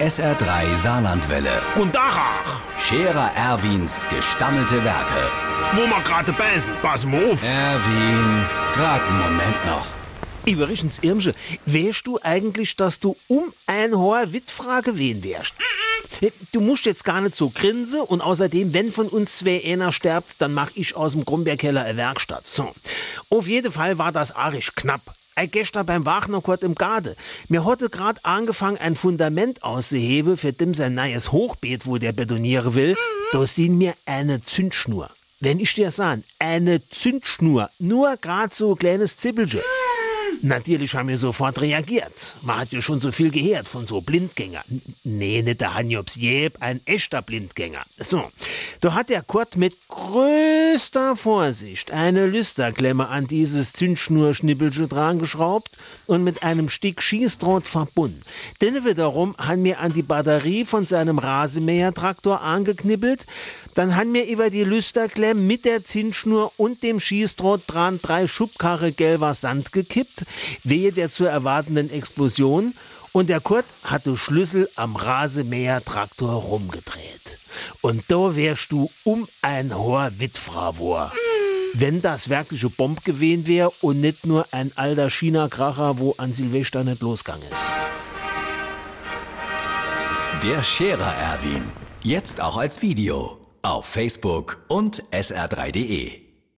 SR3 Saarlandwelle. Und Dachach, Scherer Erwins gestammelte Werke. wo wir gerade beißen, pass mal auf. Erwin, grad einen Moment noch. Übrigens, Irmsche, weißt du eigentlich, dass du um ein Haar Wittfrage wen wärst? Du musst jetzt gar nicht so grinsen und außerdem, wenn von uns zwei einer stirbt, dann mach ich aus dem Grumberkeller eine Werkstatt. So. Auf jeden Fall war das arisch knapp. Ich gestern beim Wachnerkort im Garde. Mir hatte grad angefangen, ein Fundament auszuheben für dem sein neues Hochbeet, wo der betonieren will. Da sind mir eine Zündschnur. Wenn ich dir sagen, eine Zündschnur, nur grad so ein kleines Zippelchen. Natürlich haben wir sofort reagiert. Man hat ja schon so viel gehört von so Blindgänger. N- Nee, nicht der Hanjobs Jeb, ein echter Blindgänger. So, da hat der Kurt mit größter Vorsicht eine Lüsterklemme an dieses Zündschnurschnippelchen dran geschraubt und mit einem Stück Schießdraht verbunden. Dann wiederum haben wir an die Batterie von seinem Rasenmähertraktor angeknibbelt. Dann haben wir über die Lüsterklemme mit der Zinsschnur und dem Schießdraht dran drei Schubkarre gelber Sand gekippt, wehe der zu erwartenden Explosion. Und der Kurt hatte Schlüssel am Rasenmähertraktor rumgedreht. Und da wärst du um ein Haar Wittfravor. Wenn das wirkliche Bomb gewesen wäre und nicht nur ein alter China-Kracher, wo an Silvester nicht losgegangen ist. Der Scherer Erwin. Jetzt auch als Video. Auf Facebook und sr3.de.